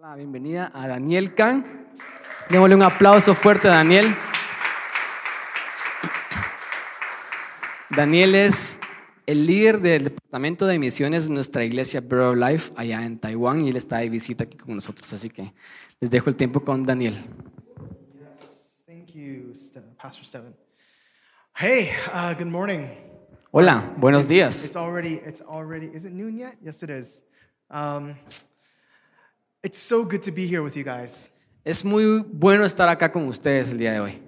La bienvenida a Daniel Kahn. Démosle un aplauso fuerte a Daniel. Daniel es el líder del departamento de misiones de nuestra iglesia Bread Life allá en Taiwán y él está de visita aquí con nosotros. Así que les dejo el tiempo con Daniel. Yes, thank you, Pastor Steven. Hey, uh, good morning. Hola, buenos It's días. already, it's already, is it noon yet? Yes, it is. Um, it's so good to be here with you guys. Es muy bueno estar acá con ustedes el día de hoy.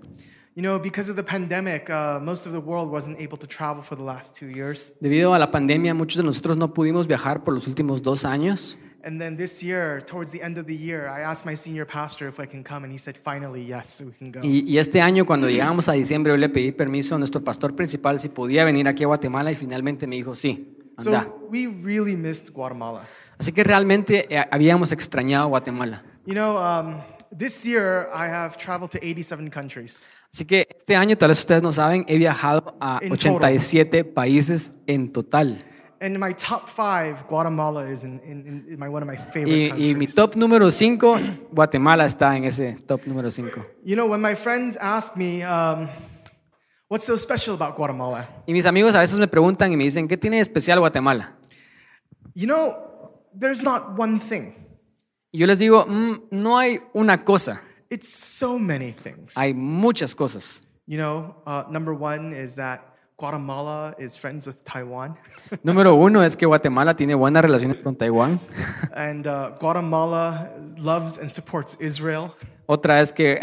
You know, because of the pandemic, uh, most of the world wasn't able to travel for the last two years. Debido a la pandemia, muchos de nosotros no pudimos viajar por los últimos dos años. And then this year, towards the end of the year, I asked my senior pastor if I can come, and he said, finally, yes, we can go. Y, y este año, cuando llegamos a diciembre, yo le pedí permiso a nuestro pastor principal si podía venir aquí a Guatemala y finalmente me dijo, sí, anda. So we really missed Guatemala. Así que realmente eh, habíamos extrañado Guatemala. You know, um, this year I have traveled to 87 countries. Así que este año, tal vez ustedes no saben, he viajado a In total. 87 países en total. And in my top five, Guatemala is in, in, in, in my, one of my favorite Y, countries. y mi top número 5, Guatemala está en ese top número 5. You know, when my friends ask me, um, what's so special about Guatemala? Y mis amigos a veces me preguntan y me dicen, ¿qué tiene de especial Guatemala? You know, there's not one thing. Y yo les digo, "Mm, no hay una cosa, It's so many things. hay muchas cosas. you know, uh, number one is that Guatemala is friends with Taiwan. Número uno es que Guatemala tiene buenas relaciones con Taiwán. and uh, Guatemala loves and supports Israel. Otra es que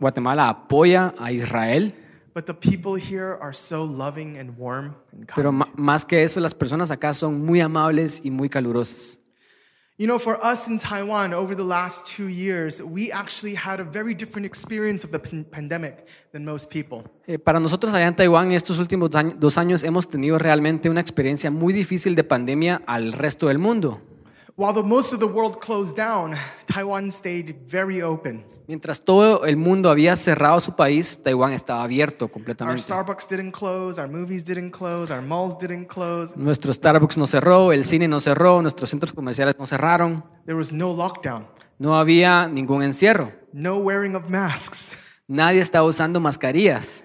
Guatemala apoya a Israel. But the people here are so loving and warm and kind. Pero más que eso, las personas acá son muy amables y muy calurosas. You know, for us in Taiwan over the last two years, we actually had a very different experience of the pandemic than most people. Eh, para nosotros allá en Taiwán, estos últimos dos años hemos tenido realmente una experiencia muy difícil de pandemia al resto del mundo. While the most of the world closed down, Taiwan stayed very open. Mientras todo el mundo había cerrado su país, Taiwán estaba abierto completamente. Our. Starbucks didn't close, our movies didn't close, our malls didn't close. Nuestro Starbucks no cerró, el cine no cerró, nuestros centros comerciales no cerraron, There was no lockdown, no había ningún encierro, no wearing of masks. nadie estaba usando mascarillas.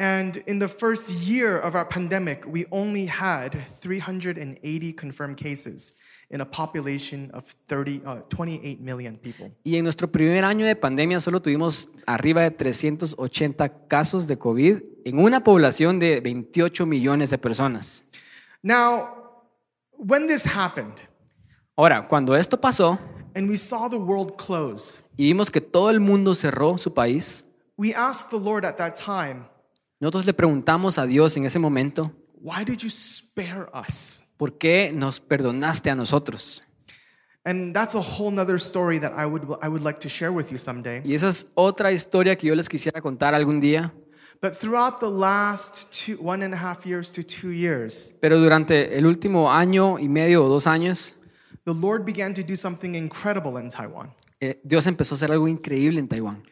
And in the first year of our pandemic, we only had 380 confirmed cases in a population of 30, uh, 28 million people. Y en nuestro primer año de pandemia solo tuvimos arriba de 380 casos de COVID en una población de 28 millones de personas. Now, when this happened Ahora, cuando esto pasó and we saw the world close, y vimos que todo el mundo cerró su país, we asked the Lord at that time, nosotros le preguntamos a Dios en ese momento, Why did you spare us? ¿Por qué nos perdonaste a nosotros? And that's a whole nother story that I would, I would like to share with you someday. Y esa es otra historia que yo les quisiera contar algún día. But throughout the last two, one and a half years to two years, Pero durante el último año y medio o dos años, the Lord began to do something incredible in Taiwan. eh, Dios empezó a hacer algo increíble en Taiwán.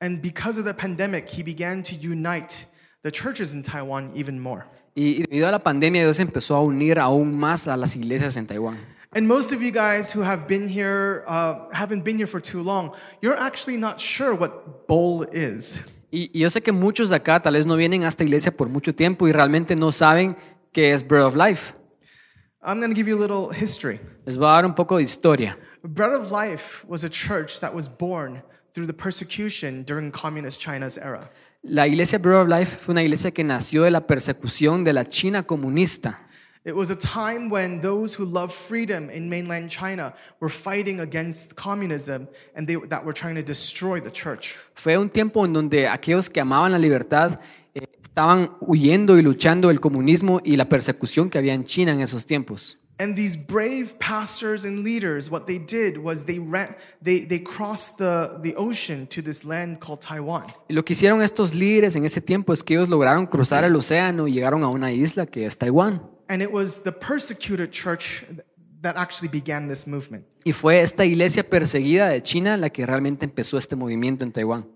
And because of the pandemic, He began to unite the churches in Taiwan even more. Y y debido a la pandemia, Dios empezó a unir aún más a las iglesias en Taiwán. And most of you guys who have been here, uh, haven't been here for too long, you're actually not sure what bowl is. Y, y yo sé que muchos de acá tal vez no vienen a esta iglesia por mucho tiempo y realmente no saben qué es Bread of Life. I'm going to give you a little history. Les voy a dar un poco de historia. Bread of Life was a church that was born through the persecution during communist China's era. La iglesia Bread of Life fue una iglesia que nació de la persecución de la China comunista. It was a time when those who loved freedom in mainland China were fighting against communism and they, that were trying to destroy the church. Fue un tiempo en donde aquellos que amaban la libertad eh, estaban huyendo y luchando del comunismo y la persecución que había en China en esos tiempos. And these brave pastors and leaders, what they did was they ran, they, they crossed the, the ocean to this land called Taiwan. Y lo que hicieron estos líderes en ese tiempo es que ellos lograron cruzar el océano y llegaron a una isla que es Taiwán. And it was the persecuted church that actually began this movement. Y fue esta iglesia perseguida de China la que realmente empezó este movimiento en Taiwán.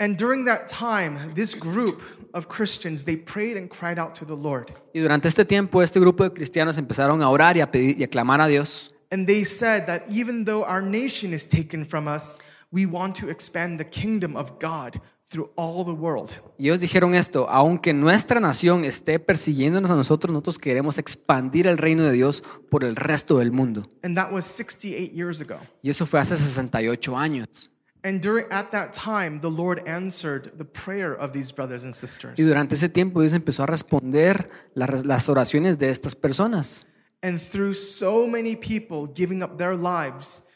And during that time, this group of Christians, they prayed and cried out to the Lord. Y durante este tiempo este grupo de cristianos empezaron a orar y a pedir y a clamar a Dios. And they said that even though our nation is taken from us, we want to expand the kingdom of God through all the world. Y ellos dijeron esto, aunque nuestra nación esté persiguiéndonos a nosotros, nosotros queremos expandir el reino de Dios por el resto del mundo. And that was 68 years ago. Y eso fue hace 68 años. And during at that time, the Lord answered the prayer of these brothers and sisters. Y durante ese tiempo Dios empezó a responder las, las oraciones de estas personas. And through so many people giving up their lives,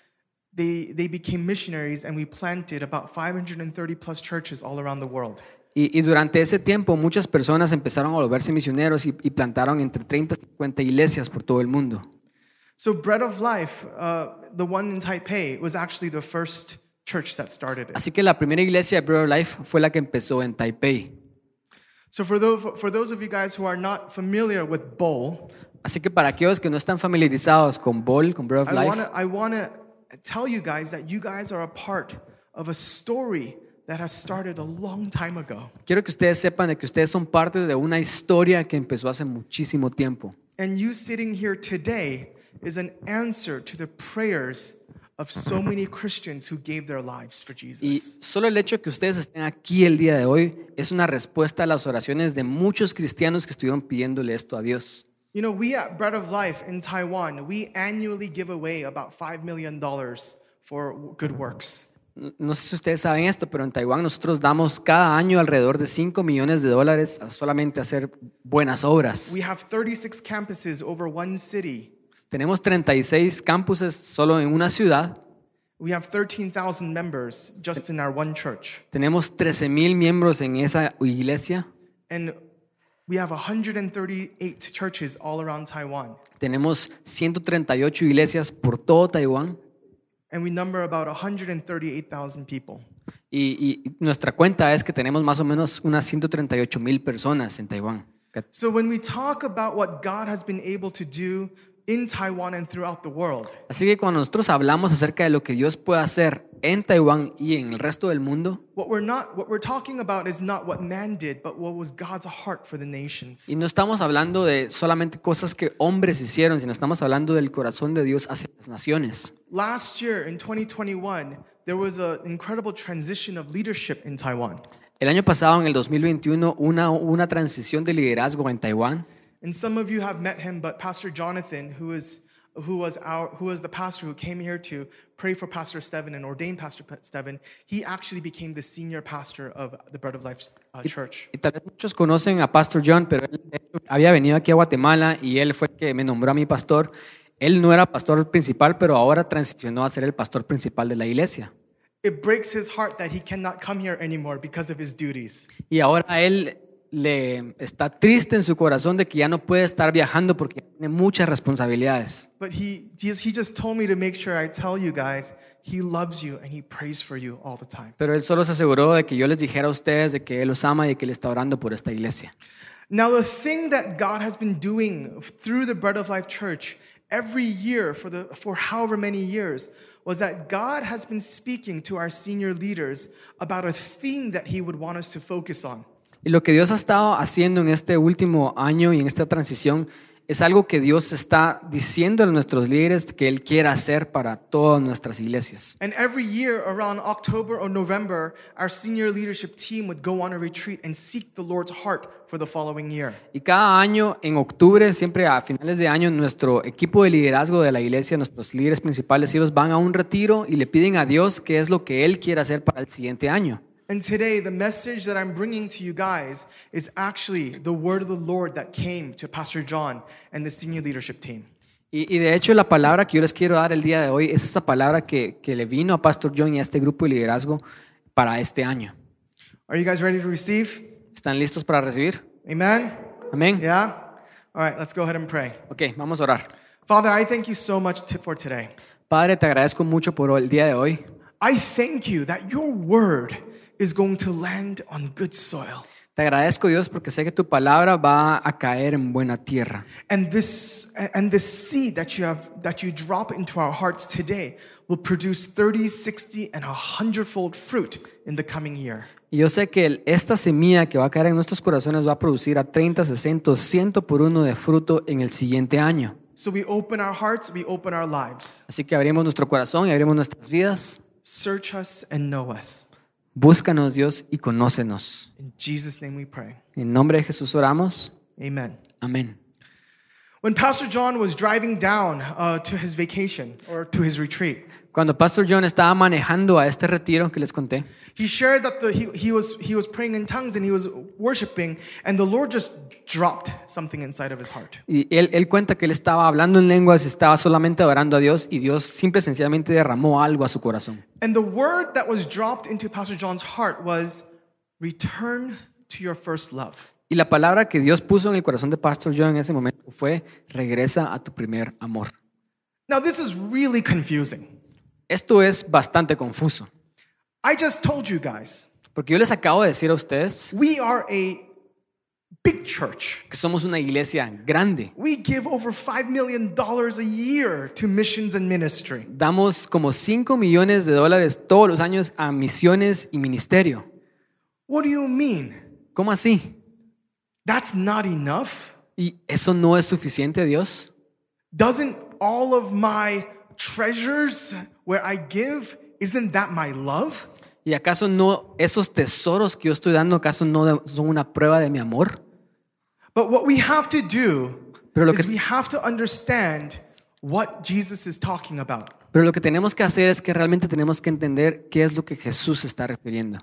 they, they became missionaries, and we planted about 530 plus churches all around the world. Y, y durante ese tiempo muchas personas empezaron a volverse misioneros y, y plantaron entre 30 y 50 iglesias por todo el mundo. So, Bread of Life, uh, the one in Taipei, was actually the first church that started it. Así que la primera iglesia de of Life fue la que empezó en Taipei. So, for those, for those of you guys who are not familiar with Bowl, Así que para aquellos que no están familiarizados con Bol, con Bread of I Life, want to tell you guys that you guys are a part of a story that has started a long time ago. quiero que ustedes sepan de que ustedes son parte de una historia que empezó hace muchísimo tiempo. And you sitting here today is an answer to the prayers of so many Christians who gave their lives for Jesus. Y solo el hecho que ustedes estén aquí el día de hoy es una respuesta a las oraciones de muchos cristianos que estuvieron pidiéndole esto a Dios. You know, we at Bread of Life in Taiwan, we annually give away about $5 million for good works. No- No sé si ustedes saben esto, pero en Taiwán nosotros damos cada año alrededor de 5 millones de dólares a solamente hacer buenas obras. We have 36 campuses over one city. Tenemos 36 campuses solo en una ciudad. We have 13,000 members just in our one church. Tenemos 13 mil miembros en esa iglesia. And we have 138 churches all around Taiwan. Tenemos 138 iglesias por todo Taiwán. And we number about 138,000 people. Y, y nuestra cuenta es que tenemos más o menos unas 138 mil personas en Taiwán. So when we talk about what God has been able to do in Taiwan and throughout the world, Así que cuando nosotros hablamos acerca de lo que Dios puede hacer en Taiwán y en el resto del mundo, what we're not what we're talking about is not what man did, but what was God's heart for the nations. y no estamos hablando de solamente cosas que hombres hicieron, sino estamos hablando del corazón de Dios hacia las naciones. Last year in 2021, there was an incredible transition of leadership in Taiwan. El año pasado, en el 2021, una, una transición de liderazgo en Taiwán. And some of you have met him, but Pastor Jonathan, who is who was our who was the pastor who came here to pray for Pastor Steven and ordain Pastor Steven, he actually became the senior pastor of the Bread of Life uh, Church. Y tal vez muchos conocen a Pastor John, pero él había venido aquí a Guatemala y él fue el que me nombró a mi pastor. Él no era pastor principal, pero ahora transicionó a ser el pastor principal de la iglesia. It breaks his heart that he cannot come here anymore because of his duties. Y ahora él le está triste en su corazón de que ya no puede estar viajando porque tiene muchas responsabilidades. But he just, he just told me to make sure I tell you guys he loves you and he prays for you all the time. Pero él solo se aseguró de que yo les dijera a ustedes de que él los ama y que él está orando por esta iglesia. Now, the thing that God has been doing through the Bread of Life Church every year for, the, for however many years was that God has been speaking to our senior leaders about a theme that He would want us to focus on. Y lo que Dios ha estado haciendo en este último año y en esta transición es algo que Dios está diciendo a nuestros líderes que Él quiere hacer para todas nuestras iglesias. And every year around October or November, our senior leadership team would go on a retreat and seek the Lord's heart for the following year. Y cada año, en octubre, siempre a finales de año, nuestro equipo de liderazgo de la iglesia, nuestros líderes principales, ellos van a un retiro y le piden a Dios qué es lo que Él quiere hacer para el siguiente año. And today, the message that I'm bringing to you guys is actually the word of the Lord that came to Pastor John and the senior leadership team. Y, y de hecho la palabra que yo les quiero dar el día de hoy es esa palabra que, que le vino a Pastor John y a este grupo de liderazgo para este año. Are you guys ready to receive? ¿Están listos para recibir? Amen? Amén. Yeah? All right, let's go ahead and pray. Ok, vamos a orar. Father, I thank you so much for today. Padre, te agradezco mucho por el día de hoy. I thank you that your word is going to land on good soil. Te agradezco Dios porque sé que tu palabra va a caer en buena tierra. And this and the seed that you have that you drop into our hearts today will produce 30, 60 and a hundredfold fruit in the coming year. Y yo sé que esta semilla que va a caer en nuestros corazones va a producir a 30, 60, 100 por uno de fruto en el siguiente año. So we open our hearts, we open our lives. Así que abrimos nuestro corazón y abrimos nuestras vidas. Search us and know us. Búscanos, Dios, y conócenos. In Jesus' name we pray. En nombre de Jesús oramos. Amen. Amén. When Pastor John was driving down uh, to his vacation or to his retreat, Cuando Pastor John estaba manejando a este retiro que les conté, he shared that the, he, he, was, he was praying in tongues and he was worshiping, and the Lord just dropped something inside of his heart. y él, él cuenta que él estaba hablando en lenguas, estaba solamente adorando a Dios y Dios simple y sencillamente derramó algo a su corazón. And the word that was dropped into Pastor John's heart was return to your first love. Y la palabra que Dios puso en el corazón de Pastor John en ese momento fue, regresa a tu primer amor. Now, this is really confusing. Esto es bastante confuso, I just told you guys, porque yo les acabo de decir a ustedes we are a big church. que somos una iglesia grande. We give over $5 million a year to missions and ministry. Damos como 5 millones de dólares todos los años a misiones y ministerio. What do you mean? ¿Cómo así? That's not enough? ¿Y eso no es suficiente, Dios? Doesn't all of my treasures where I give, isn't that my love? ¿Y acaso no esos tesoros que yo estoy dando, acaso no son una prueba de mi amor? But what we have to do Pero lo is que- we have to understand what Jesus is talking about. Pero lo que tenemos que hacer es que realmente tenemos que entender qué es lo que Jesús está refiriendo.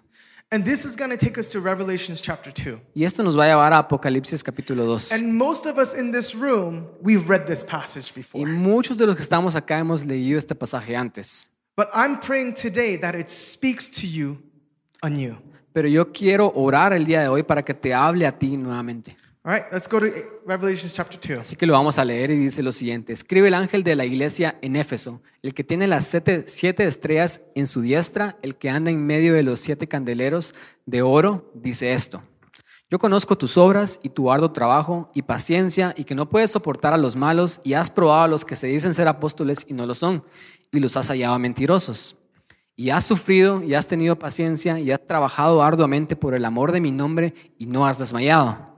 And this is going to take us to Revelations chapter 2. Y esto nos va a llevar a Apocalipsis capítulo 2. And most of us in this room, we've read this passage before. Y muchos de los que estamos acá hemos leído este pasaje antes. But I'm praying today that it speaks to you anew. Pero yo quiero orar el día de hoy para que te hable a ti nuevamente. All right, let's go to Revelations chapter 2. Así que lo vamos a leer y dice lo siguiente. Escribe el ángel de la iglesia en Éfeso, el que tiene las siete, siete estrellas en su diestra, el que anda en medio de los siete candeleros de oro, dice esto. Yo conozco tus obras y tu arduo trabajo y paciencia y que no puedes soportar a los malos y has probado a los que se dicen ser apóstoles y no lo son y los has hallado mentirosos. Y has sufrido y has tenido paciencia y has trabajado arduamente por el amor de mi nombre y no has desmayado.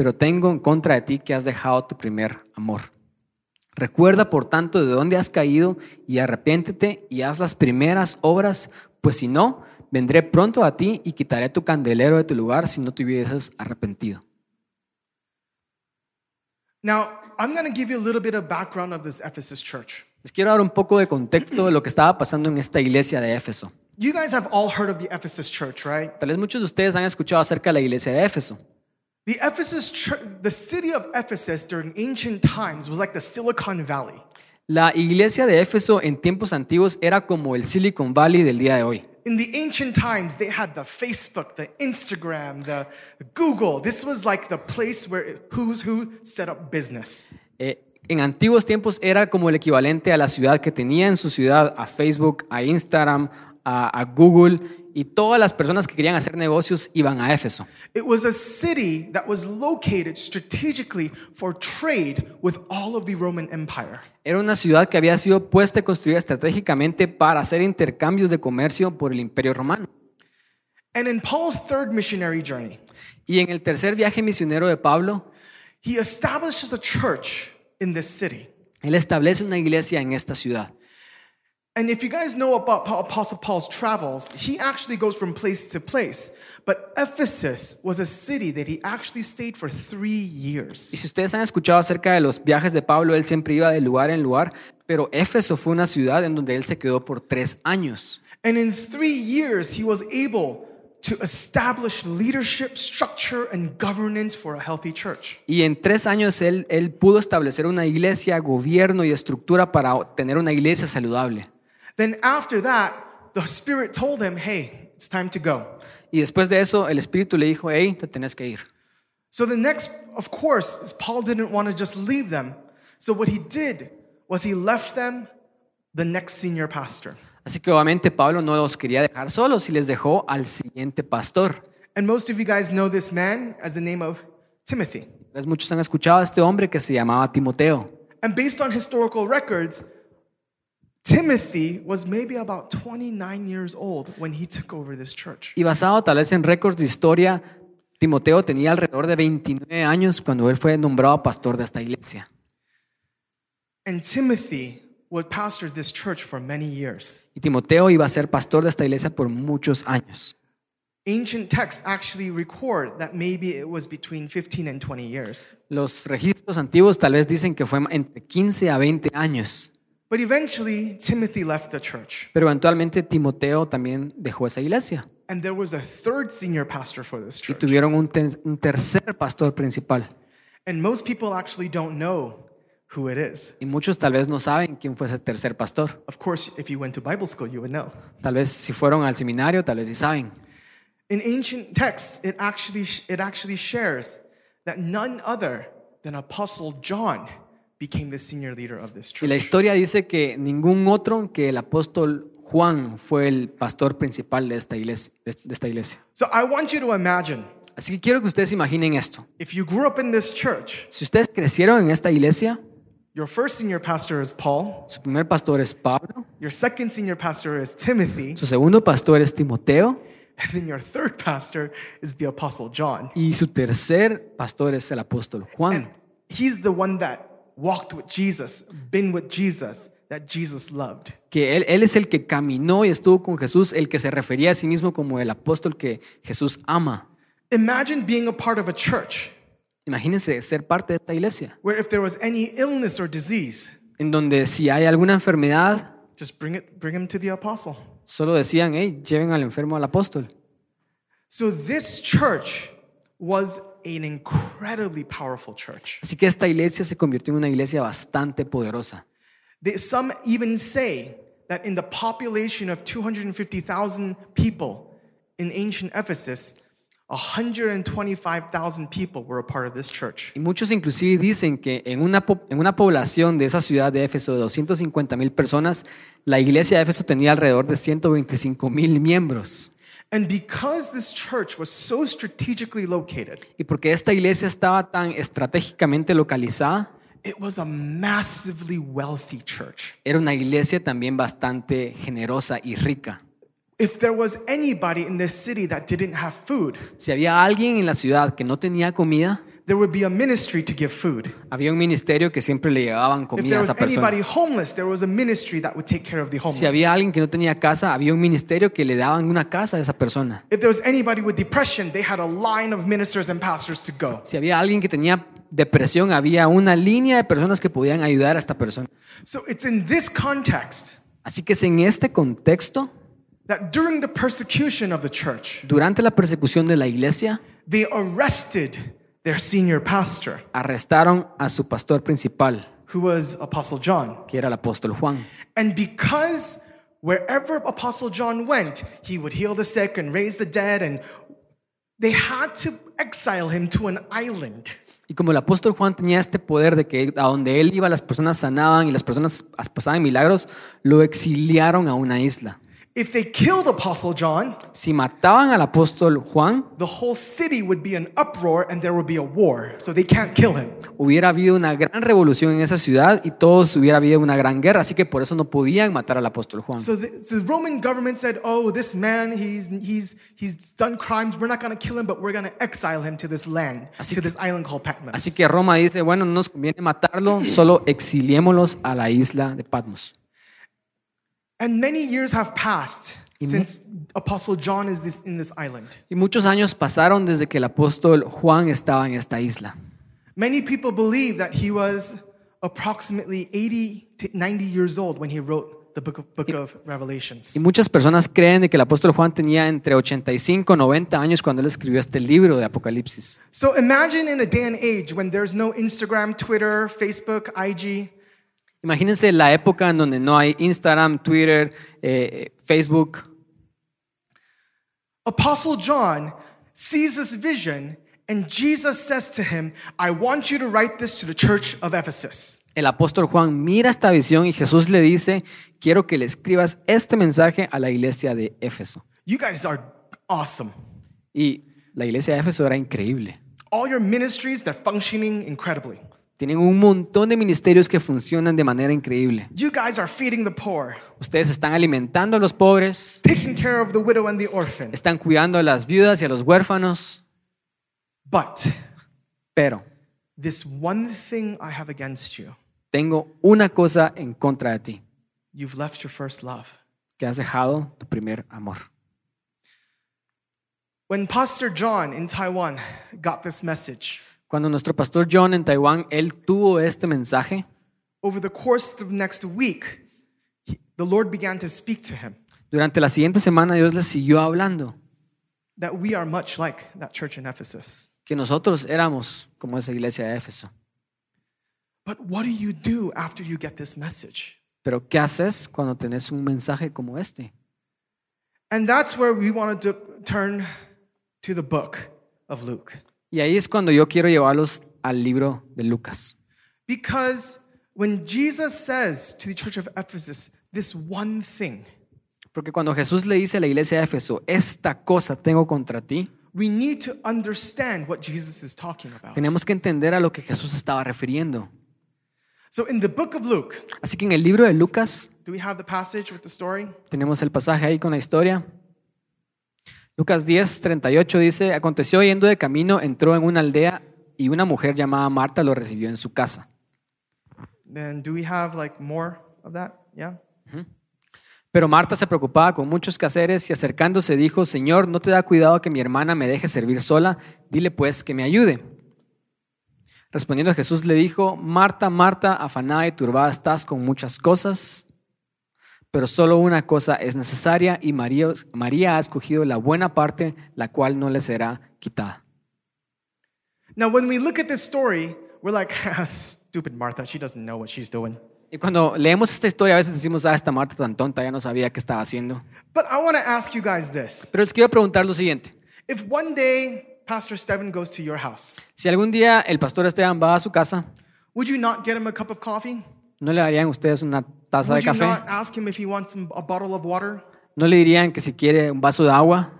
Pero tengo en contra de ti que has dejado tu primer amor. Recuerda, por tanto, de dónde has caído y arrepiéntete y haz las primeras obras, pues si no, vendré pronto a ti y quitaré tu candelero de tu lugar si no te hubieses arrepentido. Now, I'm going to give you a little bit of background of this Ephesus church. Les quiero dar un poco de contexto de lo que estaba pasando en esta iglesia de Éfeso. You guys have all heard of the Ephesus church, right? Tal vez muchos de ustedes han escuchado acerca de la iglesia de Éfeso. The Ephesus church, the city of Ephesus during ancient times was like the Silicon Valley. La iglesia de Éfeso en tiempos antiguos era como el Silicon Valley del día de hoy. In the ancient times, they had the Facebook, the Instagram, the Google. This was like the place where who's who set up business. Eh, en antiguos tiempos era como el equivalente a la ciudad que tenía en su ciudad a Facebook, a Instagram, a, a Google y todas las personas que querían hacer negocios iban a Éfeso. It was a city that was located strategically for trade with all of the Roman Empire. Era una ciudad que había sido puesta y construida estratégicamente para hacer intercambios de comercio por el Imperio Romano. And in Paul's third missionary journey, Y en el tercer viaje misionero de Pablo, he establishes a church in this city. él establece una iglesia en esta ciudad. And if you guys know about Apostle Paul's travels, he actually goes from place to place. But Ephesus was a city that he actually stayed for three Y years. si ustedes han escuchado acerca de los viajes de Pablo, él siempre iba de lugar en lugar, pero Éfeso fue una ciudad en donde él se quedó por tres años. And in three years, he was able to establish leadership, structure, and governance for a healthy church. Y en tres años él, él pudo establecer una iglesia, gobierno y estructura para tener una iglesia saludable. Then after that, the Spirit told him, hey, it's time to go. Y después de eso, el Espíritu le dijo, hey, te tenés que ir. So the next, of course, is Paul didn't want to just leave them. So what he did was he left them the next senior pastor. Así que obviamente Pablo no los quería dejar solos y les dejó al siguiente pastor. And most of you guys know this man as the name of Timothy. Muchos han escuchado a este hombre que se llamaba Timoteo. And based on historical records, Timothy was maybe about 29 years old when he took over this church. Y basado tal vez en récords de historia, Timoteo tenía alrededor de 29 años cuando él fue nombrado pastor de esta iglesia. And Timothy would pastor this church for many years. Y Timoteo iba a ser pastor de esta iglesia por muchos años. Ancient texts actually record that maybe it was between 15 and 20 years. Los registros antiguos tal vez dicen que fue entre 15 a 20 años, But eventually, Timothy left the church. pero eventualmente Timoteo también dejó esa iglesia And there was a third senior pastor for this y church. tuvieron un, te- un tercer pastor principal. And most people actually don't know who it is. Y muchos tal vez no saben quién fue ese tercer pastor. Of course, if you went to Bible school, you would know. Tal vez si fueron al seminario, tal vez sí saben. In ancient texts, it actually, it actually shares that none other than Apostle John became the senior leader of this Y la church. historia dice que ningún otro que el apóstol Juan fue el pastor principal de esta iglesia. de esta iglesia. So I want you to imagine Así que quiero que ustedes imaginen esto. if you grew up in this church, Si ustedes crecieron en esta iglesia, your first senior pastor is Paul, su primer pastor es Pablo, your second senior pastor is Timothy, su segundo pastor es Timoteo and then your third pastor is the Apostle John. y su tercer pastor es el apóstol And Juan. he's the one that walked with Jesus, been with Jesus, that Jesus loved. Que él, él es el que caminó y estuvo con Jesús, el que se refería a sí mismo como el apóstol que Jesús ama. Imagine being a part of a church Imagínense ser parte de esta iglesia, where if there was any illness or disease, en donde si hay alguna enfermedad, just bring it bring him to the apostle. solo decían, hey, lleven al enfermo al apóstol. So this church was an incredibly powerful church. Así que esta iglesia se convirtió en una iglesia bastante poderosa. They, some even say that in the population of 250,000 people in ancient Ephesus, 125,000 people were a part of this church. Y muchos inclusive dicen que en una, en una población de esa ciudad de Éfeso de 250 mil personas, la iglesia de Éfeso tenía alrededor de 125 mil miembros. And because this church was so strategically located, Y porque esta iglesia estaba tan estratégicamente localizada, it was a massively wealthy church. era una iglesia también bastante generosa y rica. If there was anybody in this city that didn't have food, Si había alguien en la ciudad que no tenía comida, there would be a ministry to give food. había un ministerio que siempre le llevaban If comida there a was esa persona. anybody homeless, there was a ministry that would take care of the Si había alguien que no tenía casa, había un ministerio que le daban una casa a esa persona. If there was anybody with depression, they had a line of ministers and pastors to go. Si había alguien que tenía depresión, había una línea de personas que podían ayudar a esta persona. So it's in this context Así que es en este contexto, that during the persecution of the church, durante la persecución de la iglesia, they arrested their senior pastor, arrestaron a su pastor principal, who was Apostle John. que era el apóstol Juan. And because wherever Apostle John went, he would heal the sick and raise the dead, and they had to exile him to an island. Y como el apóstol Juan tenía este poder de que a donde él iba las personas sanaban y las personas pasaban milagros, lo exiliaron a una isla. If they killed Apostle John, Si mataban al apóstol Juan, the whole city would be in uproar and there would be a war. So they can't kill him. hubiera habido una gran revolución en esa ciudad y todos hubiera habido una gran guerra, así que por eso no podían matar al apóstol Juan. So the, so the Roman government said, "Oh, this man, he's he's he's done crimes. We're not going to kill him, but we're going to exile him to this land, Así to que- this island called Patmos." Así que Roma dice, bueno, no nos conviene matarlo, solo exiliémoslos a la isla de Patmos. And many years have passed since Apostle John is this, in this island. Y muchos años pasaron desde que el apóstol Juan estaba en esta isla. Many people believe that he was approximately 80 to 90 years old when he wrote the book of, book of Revelations. Y muchas personas creen de que el apóstol Juan tenía entre 85 y 90 años cuando él escribió este libro de Apocalipsis. So imagine in a day and age when there's no Instagram, Twitter, Facebook, IG, Imagínense la época en donde no hay Instagram, Twitter, eh, Facebook. Apostle John sees this vision, and Jesus says to him, I want you to write this to the church of Ephesus. El apóstol Juan mira esta visión y Jesús le dice, quiero que le escribas este mensaje a la iglesia de Éfeso. You guys are awesome. Y la iglesia de Éfeso era increíble. All your ministries, they're functioning incredibly. Tienen un montón de ministerios que funcionan de manera increíble. You guys are feeding the poor, Ustedes están alimentando a los pobres, taking care of the widow and the orphan. están cuidando a las viudas y a los huérfanos, But pero this one thing I have against you tengo una cosa en contra de ti, You've left your first love. que has dejado tu primer amor. When Pastor John in Taiwan got this message, Cuando nuestro pastor John en Taiwán, él tuvo este mensaje, over the course of the next week, he- the Lord began to speak to him durante la siguiente semana Dios le siguió hablando that we are much like that church in Ephesus. que nosotros éramos como esa iglesia de Éfeso. But what do you do after you get this message? Pero ¿qué haces cuando tenés un mensaje como este? And that's where we want to turn to the book of Luke. Y ahí es cuando yo quiero llevarlos al libro de Lucas. Because when Jesus says to the church of Ephesus, this one thing, Porque cuando Jesús le dice a la iglesia de Éfeso, esta cosa tengo contra ti, we need to understand what Jesus is talking about. tenemos que entender a lo que Jesús estaba refiriendo. So in the book of Luke, Así que en el libro de Lucas do we have the passage with the story? tenemos el pasaje ahí con la historia. Lucas 10, 38 dice, aconteció yendo de camino, entró en una aldea y una mujer llamada Marta lo recibió en su casa. Then do we have like more of that? Yeah. Pero Marta se preocupaba con muchos quehaceres y acercándose dijo, Señor, ¿no te da cuidado que mi hermana me deje servir sola? Dile pues que me ayude. Respondiendo Jesús le dijo, Marta, Marta, afanada y turbada estás con muchas cosas, pero solo una cosa es necesaria y María, María ha escogido la buena parte, la cual no le será quitada. Now when we look at this story, we're like, stupid Martha, she doesn't know what she's doing. Y cuando leemos esta historia a veces decimos, ah, esta Marta tan tonta, ya no sabía qué estaba haciendo. But I want to ask you guys this. Pero les quiero preguntar lo siguiente. If one day Pastor Steven goes to your house, Si algún día el pastor Esteban va a su casa, would you not get him a cup of coffee? ¿no le darían ustedes una taza de café? not ask him if he wants some, a bottle of water? ¿No le dirían que si quiere un vaso de agua?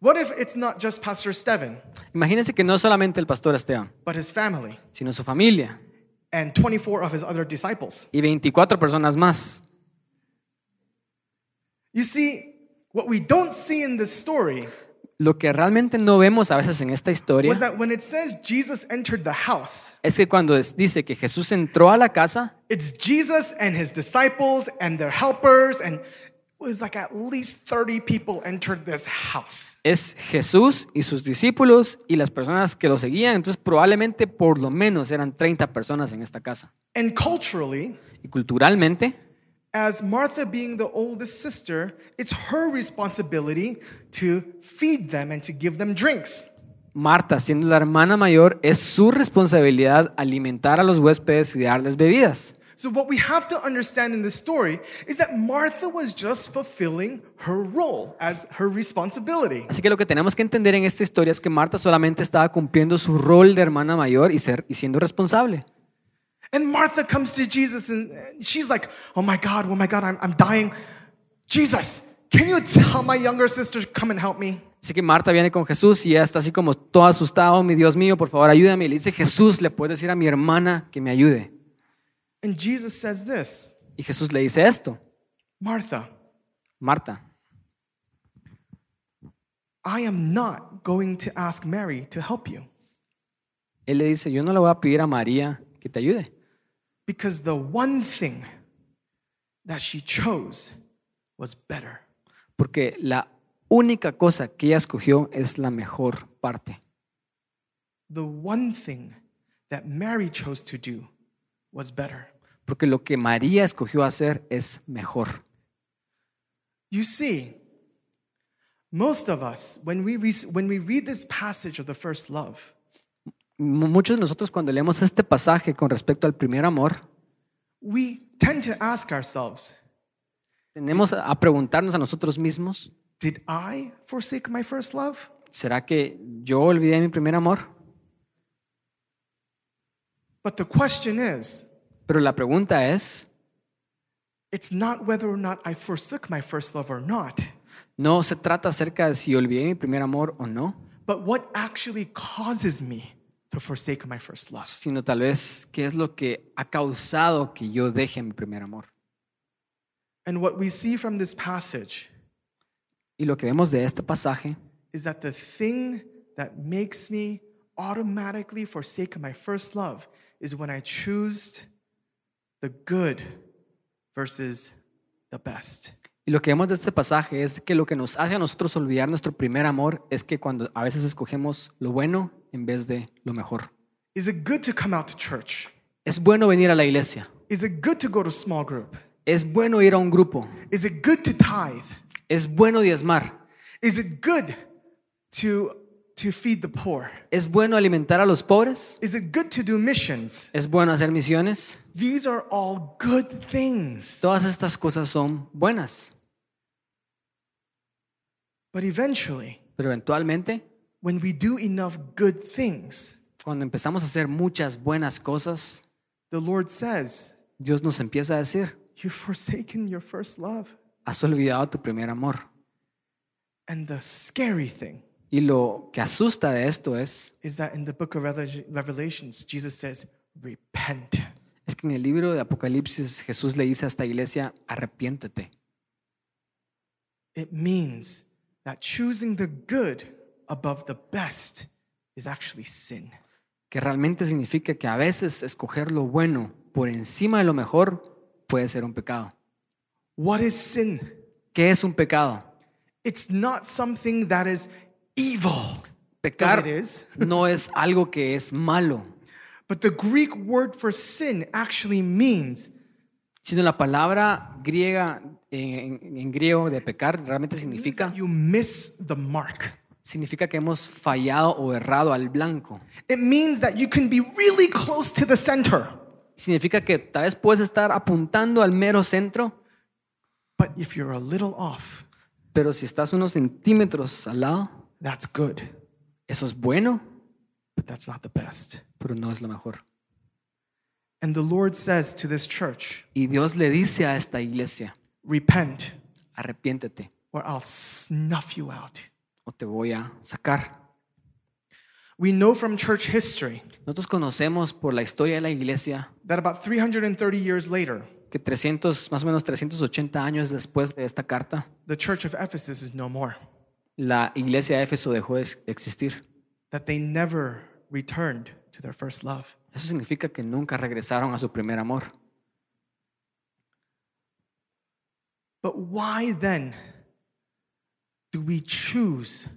What if it's not just Pastor Steven, Imagínense que no solamente el pastor Esteban, but his family sino su familia and 24 of his other disciples? y 24 personas más. You see, what we don't see in this story Lo que realmente no vemos a veces en esta historia was that when it says Jesus entered the house, es que cuando dice que Jesús entró a la casa, it's Jesus and his disciples and their helpers, and it was like at least 30 people entered this house. es Jesús y sus discípulos y las personas que lo seguían. Entonces probablemente por lo menos eran 30 personas en esta casa. And culturally, Y culturalmente, as Martha being the oldest sister, it's her responsibility to feed them and to give them drinks. Marta, siendo la hermana mayor, es su responsabilidad alimentar a los huéspedes y darles bebidas. So, what we have to understand in this story is that Martha was just fulfilling her role as her responsibility. Así que lo que tenemos que entender en esta historia es que Marta solamente estaba cumpliendo su rol de hermana mayor y, ser, y siendo responsable. And Martha comes to Jesus and she's like, Oh my God, oh my God, I'm, I'm dying. Jesus, can you tell my younger sister to come and help me? Así que Marta viene con Jesús y ella está así como todo asustado, "Oh, mi Dios mío, por favor, ayúdame. Y le dice, Jesús, ¿le puedes decir a mi hermana que me ayude? And Jesus says this Y Jesús le dice esto, Martha, Marta, I am not going to ask Mary to help you él le dice, yo no le voy a pedir a María que te ayude, because the one thing that she chose was better. porque la única cosa que ella escogió es la mejor parte. The one thing that Mary chose to do was better. Porque lo que María escogió hacer es mejor. You see, most of us, when we, when we read this passage of the first love, Muchos de nosotros cuando leemos este pasaje con respecto al primer amor, we tend to ask ourselves, tenemos a preguntarnos a nosotros mismos, Did I forsake my first love? ¿será que yo olvidé mi primer amor? But the question is, Pero la pregunta es, it's not whether or not I forsook my first love or not, no se trata acerca de si olvidé mi primer amor o no, but what actually causes me to forsake my first love. sino tal vez qué es lo que ha causado que yo deje mi primer amor. And what we see from this passage Y lo que vemos de este pasaje is that the thing that makes me automatically forsake my first love is when I choose the good versus the best. Y lo que vemos de este pasaje es que lo que nos hace a nosotros olvidar nuestro primer amor es que cuando a veces escogemos lo bueno en vez de lo mejor. Is it good to come out to church? Es bueno venir a la iglesia. Is it good to go to small group? Es bueno ir a un grupo. Is it good to tithe? Es bueno diezmar. Is it good to, to feed the poor? Es bueno alimentar a los pobres. Is it good to do missions? Es bueno hacer misiones. These are all good things. Todas estas cosas son buenas. But eventually, Pero eventualmente, when we do enough good things, cuando empezamos a hacer muchas buenas cosas, the Lord says, Dios nos empieza a decir, You've forsaken your first love. has olvidado tu primer amor. And the scary thing Y lo que asusta de esto es, is that in the book of Revelations, Jesus says, Repent. es que en el libro de Apocalipsis Jesús le dice a esta iglesia, arrepiéntete. It means that choosing the good above the best is actually sin. Que realmente significa que a veces escoger lo bueno por encima de lo mejor puede ser un pecado. What is sin? ¿Qué es un pecado? It's not something that is evil, Pecar it is. no es algo que es malo, But the Greek word for sin actually means sino la palabra griega en, en- en griego de pecar realmente significa you miss the mark. Significa que hemos fallado o errado al blanco. It means that you can be really close to the center, Significa que tal vez puedes estar apuntando al mero centro, but if you're a little off, pero si estás unos centímetros al lado, that's good, eso es bueno, but that's not the best. pero no es lo mejor. And the Lord says to this church, Y Dios le dice a esta iglesia, repent arrepiéntete or I'll snuff you out. O te voy a sacar. We know from church history Nosotros conocemos por la historia de la iglesia that about 330 years later, que 300, más o menos 380 años después de esta carta, the church of Ephesus is no more, la iglesia de Éfeso dejó de existir. that they never returned to their first love. Eso significa que nunca regresaron a su primer amor. But why then do we choose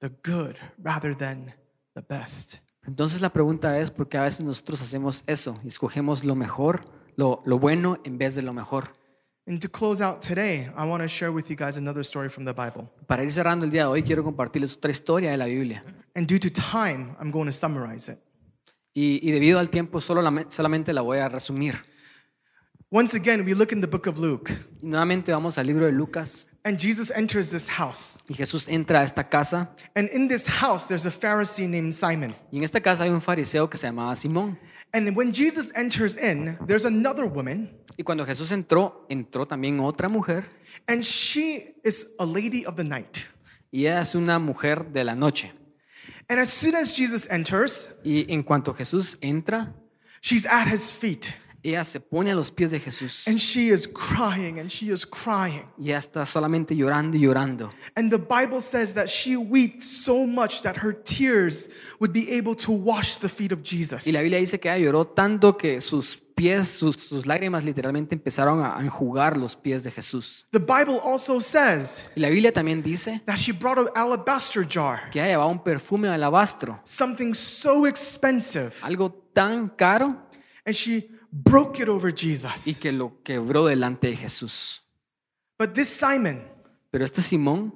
the good rather than the best? Entonces la pregunta es, ¿por qué a veces nosotros hacemos eso y escogemos lo mejor, lo, lo bueno en vez de lo mejor? And to close out today, I want to share with you guys another story from the Bible. Para ir cerrando el día de hoy, quiero compartirles otra historia de la Biblia. And due to time, I'm going to summarize it. Y, y debido al tiempo, solo la- solamente la voy a resumir. Once again, we look in the book of Luke, Y nuevamente vamos al libro de Lucas and Jesus enters this house. y Jesús entra a esta casa And in this house, there's a Pharisee named Simon. y en esta casa hay un fariseo que se llamaba Simón. And when Jesus enters in, there's another woman, Y cuando Jesús entró, entró también otra mujer and she is a lady of the night. y ella es una mujer de la noche. And as soon as Jesus enters, Y en cuanto Jesús entra, she's at his feet. Ella se pone a los pies de Jesús And she is crying and she is crying. y ella está solamente llorando y llorando. And the Bible says that she wept so much that her tears would be able to wash the feet of Jesus. Y la Biblia dice que ella lloró tanto que sus pies, sus, sus lágrimas literalmente empezaron a enjugar los pies de Jesús. The Bible also says Y la Biblia también dice that she brought an alabaster jar, que ella llevaba un perfume de alabastro, something so expensive, algo tan caro and she broke it over y Jesus. que lo quebró delante de Jesús. But this Simon Pero este Simón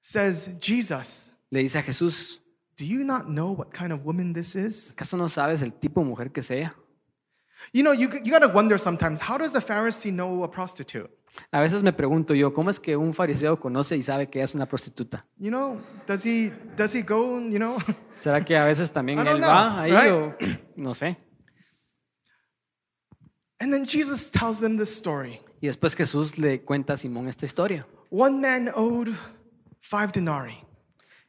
says, Jesus, le dice a Jesús, do you not know what kind of woman this is? ¿acaso no sabes el tipo de mujer que sea? You know, you, you got to wonder sometimes how does a Pharisee know a prostitute? A veces me pregunto yo, ¿cómo es que un fariseo conoce y sabe que ella es una prostituta? You know, does he does he go, you know? ¿Será que a veces también I don't él know, va ahí right? o no sé? And then Jesus tells them this story. Y después Jesús le cuenta a Simón esta historia. One man owed five denarii.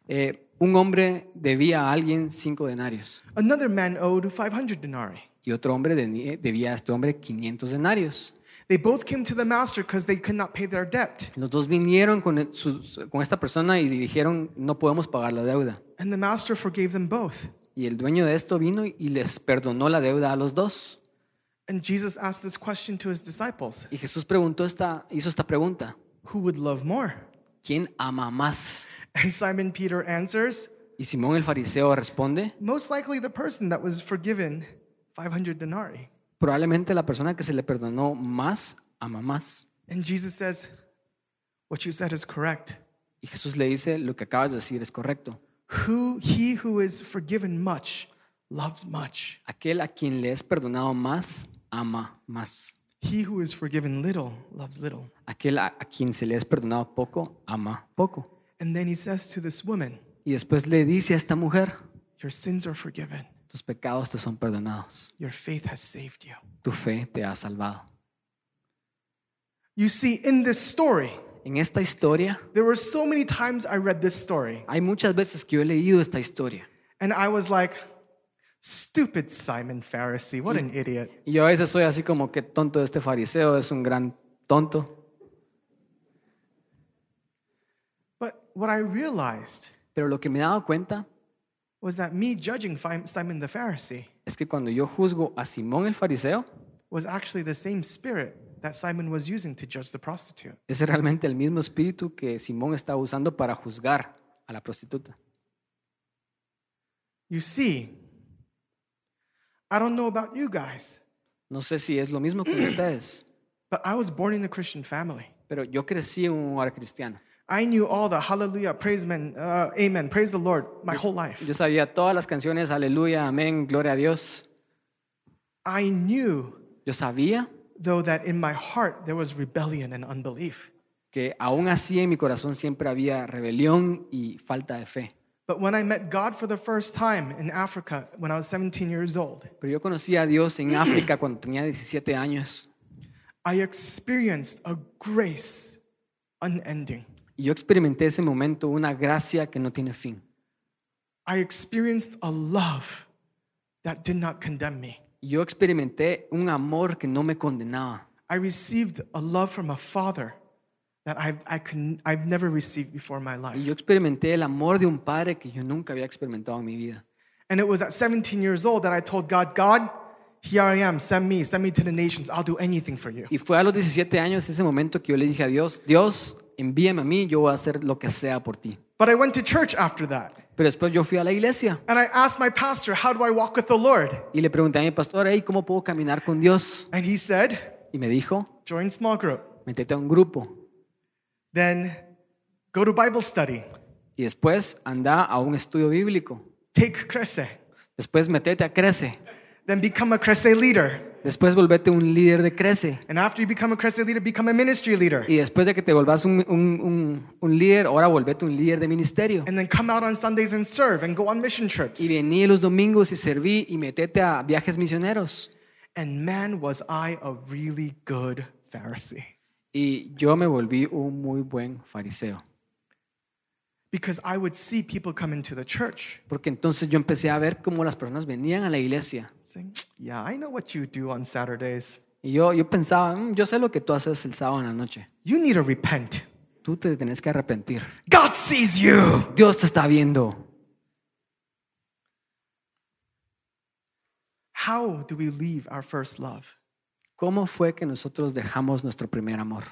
Eh, un hombre debía a alguien cinco denarios Another man owed 500 denarii. y otro hombre debía a este hombre 500 denarios. They both came to the master because they could not pay their debt. Los dos vinieron con, su- con esta persona y dijeron, no podemos pagar la deuda. And the master forgave them both. Y el dueño de esto vino y les perdonó la deuda a los dos. And Jesus asked this question to his disciples Y Jesús preguntó esta, hizo esta pregunta. Who would love more? ¿Quién ama más? And Simon Peter answers, Y Simón el fariseo responde, Most likely the person that was forgiven 500 denarii. probablemente la persona que se le perdonó más ama más. And Jesus says, What you said is correct. Y Jesús le dice, lo que acabas de decir es correcto. Who he who is forgiven much loves much. Aquel a quien le es perdonado más, ama más. He who is forgiven little loves little. Aquel a, a quien se le es perdonado poco, ama poco. And then he says to this woman, Y después le dice a esta mujer, Your sins are forgiven. tus pecados te son perdonados. Your faith has saved you. Tu fe te ha salvado. You see, in this story, En esta historia, there were so many times I read this story, hay muchas veces que yo he leído esta historia. and I was like, Stupid Simon Pharisee, what an idiot. Y yo a veces soy así como que tonto este fariseo, es un gran tonto. But what I realized Pero lo que me he dado cuenta was that me judging Simon the Pharisee es que cuando yo juzgo a Simón el fariseo, was actually the same spirit that Simon was using to judge the prostitute. es realmente el mismo espíritu que Simón estaba usando para juzgar a la prostituta. You see, I don't know about you guys, No sé si es lo mismo con ustedes, but I was born in a Christian family. pero yo crecí en un hogar cristiano. I knew all the hallelujah, praise man, uh, amen, praise the Lord my whole life. Yo sabía todas las canciones, aleluya, amén, gloria a Dios. I knew, Yo sabía though, that in my heart there was rebellion and unbelief. que aún así en mi corazón siempre había rebelión y falta de fe. But when I met God for the first time in Africa when I was 17 years old, Pero yo conocí a Dios en África cuando tenía 17 años I experienced a grace unending. y yo experimenté ese momento una gracia que no tiene fin. I experienced a love that did not condemn me. Yo experimenté un amor que no me condenaba. I received a love from a father that I've, I can, I've never received before in my Y life. yo experimenté el amor de un padre que yo nunca había experimentado en mi vida. And it was at 17 years old that I told God, God, here I am, send me, send me to the nations. I'll do anything for you. Y fue a los 17 años ese momento que yo le dije a Dios, Dios, envíame a mí, yo voy a hacer lo que sea por ti. But I went to church after that. Pero después yo fui a la iglesia And I asked my pastor, How do I walk with the Lord? y le pregunté a mi pastor, hey, ¿cómo puedo caminar con Dios? And he said, Y me dijo, Join small group. métete a un grupo Then go to Bible study. y después anda a un estudio bíblico. Take Crese. Después metete a Crece. Then become a Crese leader. Después volvete un líder de Crece. And after you become a Crese leader, become a ministry leader. Y después de que te volvás un, un- un- un líder, ahora volvete un líder de ministerio. And then come out on Sundays and serve and go on mission trips. Y vení los domingos y serví y metete a viajes misioneros. And man, was I a really good Pharisee. Y yo me volví un muy buen fariseo. Because I would see people come into the church Porque entonces yo empecé a ver cómo las personas venían a la iglesia. saying, Yeah, I know what you do on Saturdays. Y yo, yo pensaba, "Mm, yo sé lo que tú haces el sábado en la noche. You need to repent. Tú te tenés que arrepentir. God sees you. Dios te está viendo. How do we leave our first love? ¿Cómo fue que nosotros dejamos nuestro primer amor?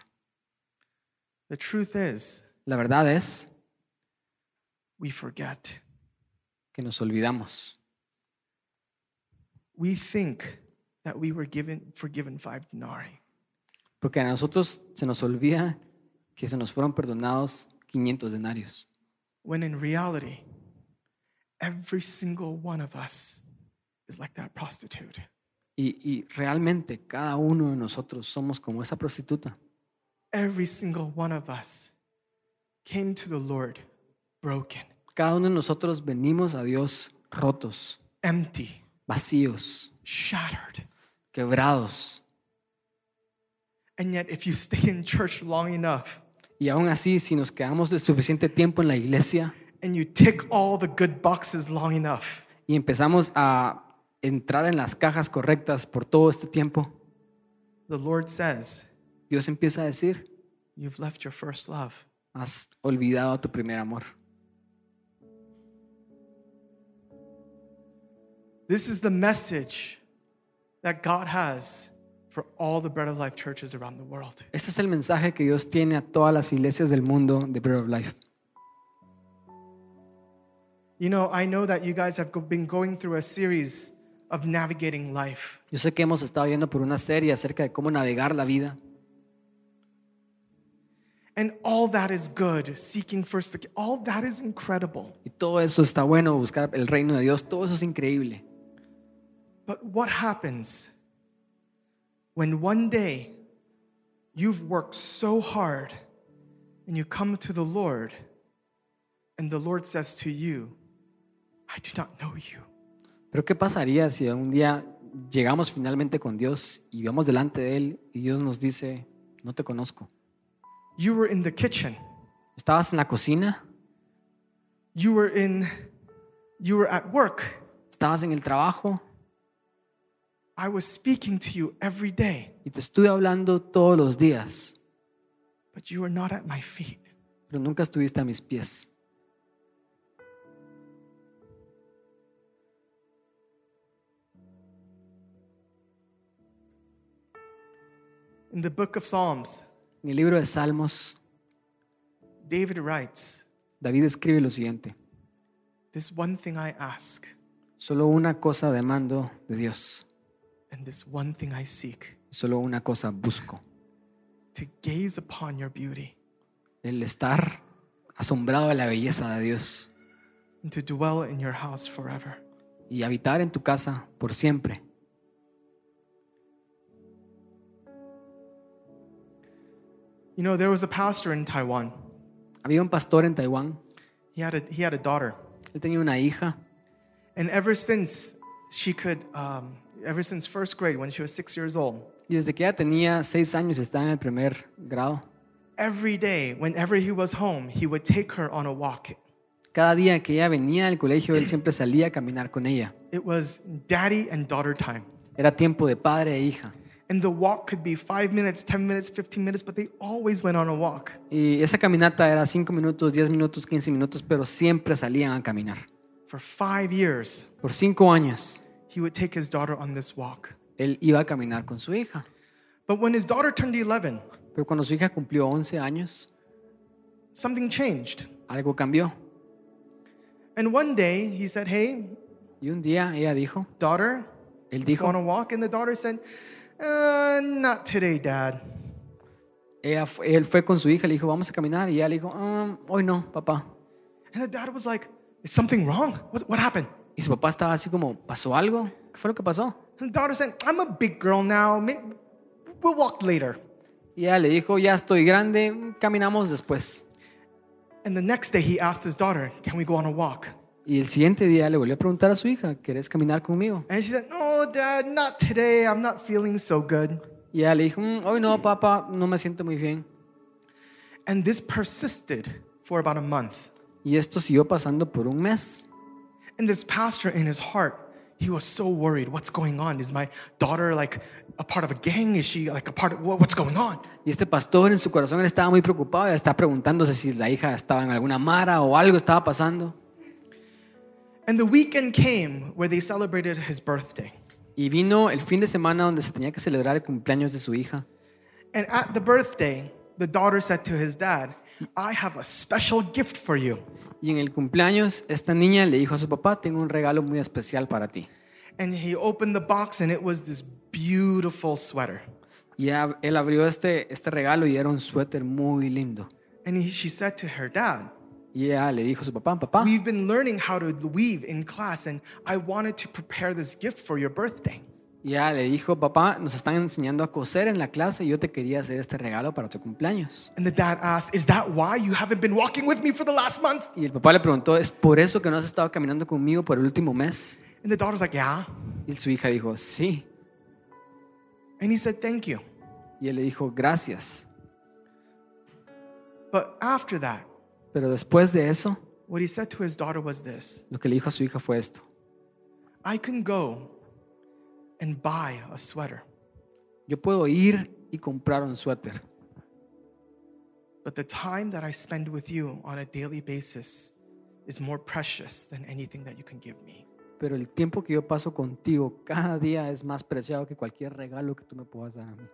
The truth is, La verdad es we forget. que nos olvidamos. We think that we were given forgiven five denarii. Porque a nosotros se nos olvida que se nos fueron perdonados 500 denarios. When in reality, every single one of us is like that prostitute. Y, y realmente cada uno de nosotros somos como esa prostituta. Every single one of us came to the Lord broken, Cada uno de nosotros venimos a Dios rotos, empty, vacíos, shattered. quebrados. And yet, if you stay in church long enough Y aún así, si nos quedamos de suficiente tiempo en la iglesia and you tick all the good boxes long enough, y empezamos a entrar en las cajas correctas por todo este tiempo, the Lord says, Dios empieza a decir, You've left your first love. has olvidado tu primer amor. This is the message that God has for all the Bread of Life churches around the world. Este es el mensaje que Dios tiene a todas las iglesias del mundo de Bread of Life. You know, I know that you guys have been going through a series of navigating life. Yo sé que hemos estado viendo por una serie acerca de cómo navegar la vida. And all that is good, seeking first the all that is incredible. Y todo eso está bueno, buscar el reino de Dios, todo eso es increíble. But what happens when one day you've worked so hard and you come to the Lord and the Lord says to you, I do not know you. Pero ¿qué pasaría si un día llegamos finalmente con Dios y vamos delante de Él y Dios nos dice, no te conozco? You were in the kitchen. Estabas en la cocina, You were in you were at work. estabas en el trabajo I was speaking to you every day, y te estuve hablando todos los días, but you were not at my feet. pero nunca estuviste a mis pies. In the book of Psalms, En el libro de Salmos, David writes, David escribe lo siguiente, This one thing I ask, solo una cosa demando de Dios, and this one thing I seek, solo una cosa busco, to gaze upon your beauty el estar asombrado de la belleza de Dios and to dwell in your house forever. y habitar en tu casa por siempre. You know, there was a pastor in Taiwan. Había un pastor en Taiwán, He had a, he had a daughter. él tenía una hija And ever since she could, um, ever since first grade, when she was six years old, y desde que ella tenía seis años estaba en el primer grado, every day, whenever he was home, he would take her on a walk. cada día que ella venía al colegio, él siempre salía a caminar con ella. It was daddy and daughter time. Era tiempo de padre e hija. And the walk could be five minutes, 10 minutes, 15 minutes, but they always went on a walk. Y esa caminata era cinco minutos, 10 minutos, 15 minutos, pero siempre salían a caminar. For five years, Por cinco años, he would take his daughter on this walk. él iba a caminar con su hija. But when his daughter turned 11, Pero cuando su hija cumplió 11 años, something changed. algo cambió. And one day he said, Hey, Y un día ella dijo, daughter, él let's go on a walk. And the daughter said, uh, Not today, dad. ella él fue con su hija, le dijo, vamos a caminar. Y ella le dijo, "Ah, hoy no, papá. And the dad was like, Is something wrong? What, what happened? Y su papá estaba así como, ¿pasó algo? ¿Qué fue lo que pasó? And the daughter said, I'm a big girl now. We'll walk later. Y ella le dijo, ya estoy grande, caminamos después. And the next day he asked his daughter, Can we go on a walk? Y el siguiente día le volvió a preguntar a su hija, ¿quieres caminar conmigo? And she said, No, dad, not today. I'm not feeling so good. Y ella le dijo, "Mm, hoy no, papá, no me siento muy bien. And this persisted for about a month. Y esto siguió pasando por un mes. And this pastor, in his heart, he was so worried. What's going on? Is my daughter like a part of a gang? Is she like a part of what- what's going on? Y este pastor en su corazón él estaba muy preocupado, y está preguntándose si la hija estaba en alguna mara o algo estaba pasando. And the weekend came where they celebrated his birthday. Y vino el fin de semana donde se tenía que celebrar el cumpleaños de su hija. And at the birthday, the daughter said to his dad, I have a special gift for you. Y en el cumpleaños esta niña le dijo a su papá, tengo un regalo muy especial para ti. And he opened the box and it was this beautiful sweater. Y él abrió este, este regalo y era un suéter muy lindo. And he, she said to her dad, Y ella le dijo a su papá, papá, We've been learning how to weave in class, and I wanted to prepare this gift for your birthday. y ella le dijo, papá, nos están enseñando a coser en la clase y yo te quería hacer este regalo para tu cumpleaños. And the dad asked, Is that why you haven't been walking with me for the last month? Y el papá le preguntó, ¿es por eso que no has estado caminando conmigo por el último mes? And the daughter's like, Yeah. Y su hija dijo, sí. And he said, Thank you. Y él le dijo, gracias. But after that, Pero después de eso, what he said to his daughter was this lo que le dijo a su hija fue esto. I can go and buy a sweater, Yo puedo ir y comprar un suéter, but the time that I spend with you on a daily basis is more precious than anything that you can give me. pero el tiempo que yo paso contigo cada día es más preciado que cualquier regalo que tú me puedas dar a mí.